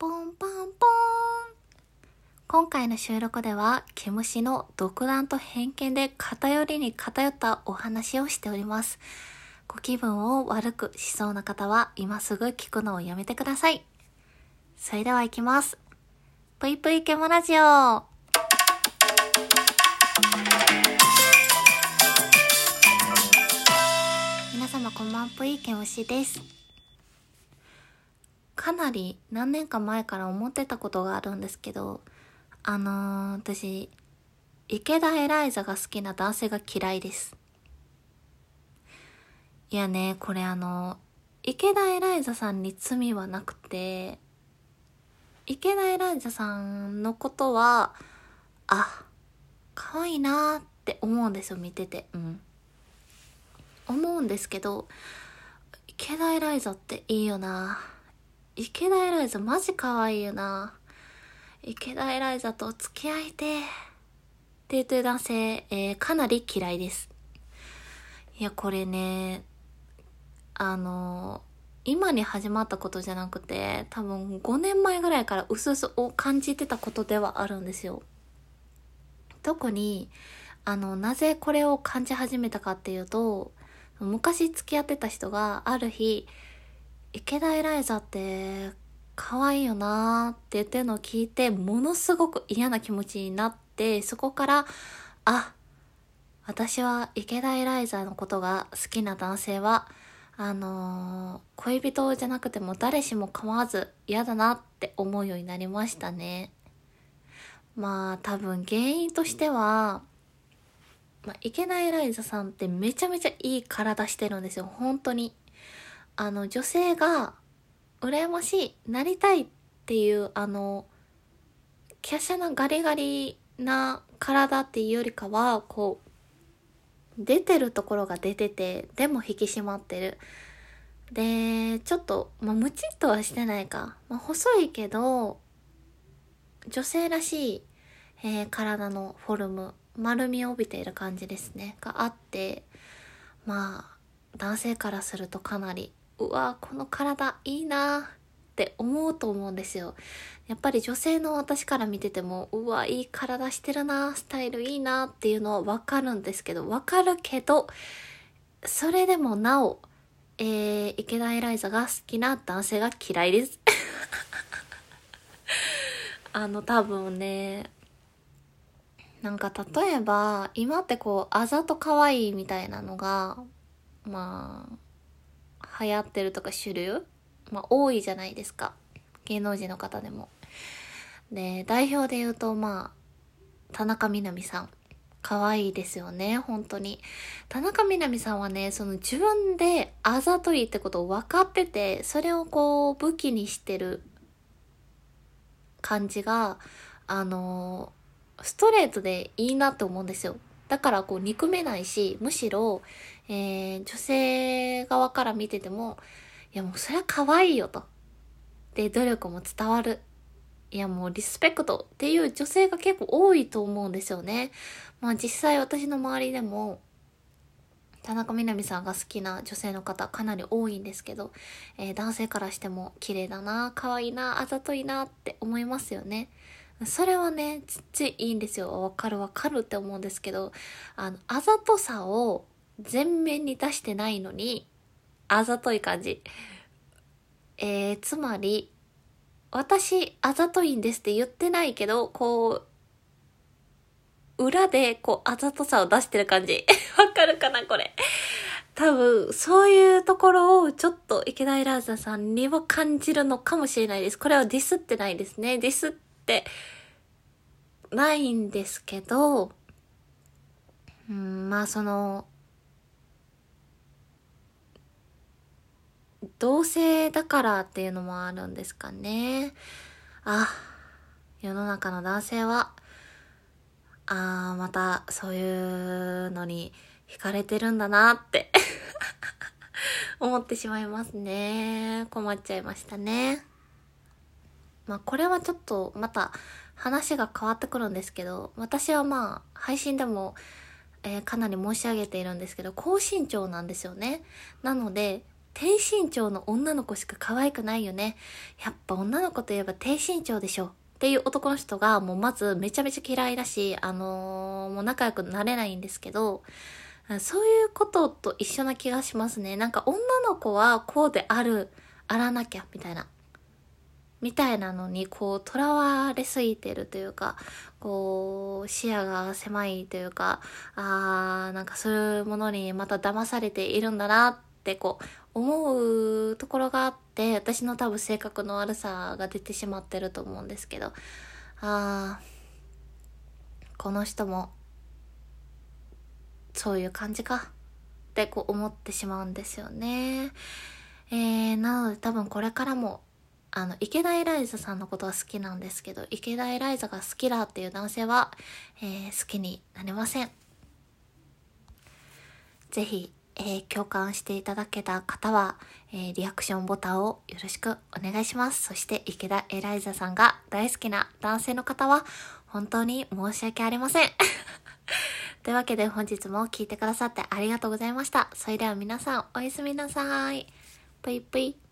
ポンパンポン。今回の収録では、毛虫の独断と偏見で偏りに偏ったお話をしております。ご気分を悪くしそうな方は、今すぐ聞くのをやめてください。それでは行きます。ぷいぷいケモラジオ。皆様こんばんぷいケムシです。かなり何年か前から思ってたことがあるんですけど、あのー、私、池田エライザが好きな男性が嫌いです。いやね、これあの、池田エライザさんに罪はなくて、池田エライザさんのことは、あ、可愛いなーって思うんですよ、見てて。うん。思うんですけど、池田エライザっていいよな。池田エライザマジ可愛いよな。池田エライザと付き合いてって言ってる男性、えー、かなり嫌いです。いや、これね、あの今に始まったことじゃなくて、多分5年前ぐらいからうすうすを感じてたことではあるんですよ。特に、あの、なぜこれを感じ始めたかっていうと、昔付き合ってた人がある日、池田エライザって可愛いよなーって言ってるのを聞いて、ものすごく嫌な気持ちになって、そこから、あ、私は池田エライザのことが好きな男性は、あのー、恋人じゃなくても誰しも構わず嫌だなって思うようになりましたね。まあ多分原因としては、まあ、池田エライザさんってめちゃめちゃいい体してるんですよ。本当に。あの、女性が羨ましい、なりたいっていう、あの、華奢なガリガリな体っていうよりかは、こう、出てるところが出てて、でも引き締まってる。で、ちょっと、まあ、ムチっとはしてないか。まあ、細いけど、女性らしい、えー体のフォルム、丸みを帯びている感じですね。があって、まあ、男性からするとかなり、うわこの体いいなって思うと思うんですよ。やっぱり女性の私から見てても、うわいい体してるなスタイルいいなっていうのはわかるんですけど、わかるけど、それでもなお、えー、池田エライザが好きな男性が嫌いです。あの、多分ね、なんか例えば、今ってこう、あざと可愛いみたいなのが、まあ、流行ってるとか主流？まあ多いじゃないですか。芸能人の方でも。で、代表で言うと、まあ、田中みな実さん。可愛いですよね、本当に。田中みな実さんはね、その自分であざといってことを分かってて、それをこう武器にしてる感じが、あのストレートでいいなって思うんですよ。だからこう憎めないし、むしろ、えー、女性側から見てても、いやもうそれは可愛いよと。で、努力も伝わる。いやもうリスペクトっていう女性が結構多いと思うんですよね。まあ実際私の周りでも、田中みな実さんが好きな女性の方かなり多いんですけど、えー男性からしても綺麗だな、可愛いな、あざといなって思いますよね。それはね、つっちゃいいんですよ。わかるわかるって思うんですけど、あの、あざとさを全面に出してないのに、あざとい感じ。えー、つまり、私、あざといんですって言ってないけど、こう、裏で、こう、あざとさを出してる感じ。わかるかなこれ。多分、そういうところをちょっと池田エラーザさんには感じるのかもしれないです。これはディスってないですね。ディスってないんですけど、うん、まあその、同性だからっていうのもあるんですかね。あ、世の中の男性は、あーまたそういうのに惹かれてるんだなって 思ってしまいますね。困っちゃいましたね。まあこれはちょっとまた話が変わってくるんですけど、私はまあ配信でも、えーかなり申し上げているんですけど、高身長なんですよね。なので、低身長の女の子しか可愛くないよね。やっぱ女の子といえば低身長でしょ。っていう男の人がもうまずめちゃめちゃ嫌いだし、あのー、もう仲良くなれないんですけど、そういうことと一緒な気がしますね。なんか女の子はこうである、あらなきゃ、みたいな。みたいなのに、こう、囚われすぎてるというか、こう、視野が狭いというか、あー、なんかそういうものにまた騙されているんだなってこう思うところがあって私の多分性格の悪さが出てしまってると思うんですけどあーこの人もそういう感じかってこう思ってしまうんですよね。えー、なので多分これからもあの、池田エライザさんのことは好きなんですけど、池田エライザが好きだっていう男性は、えー、好きになれません。ぜひ、えー、共感していただけた方は、えー、リアクションボタンをよろしくお願いします。そして池田エライザさんが大好きな男性の方は、本当に申し訳ありません。というわけで本日も聴いてくださってありがとうございました。それでは皆さんおやすみなさい。ぷいぷい。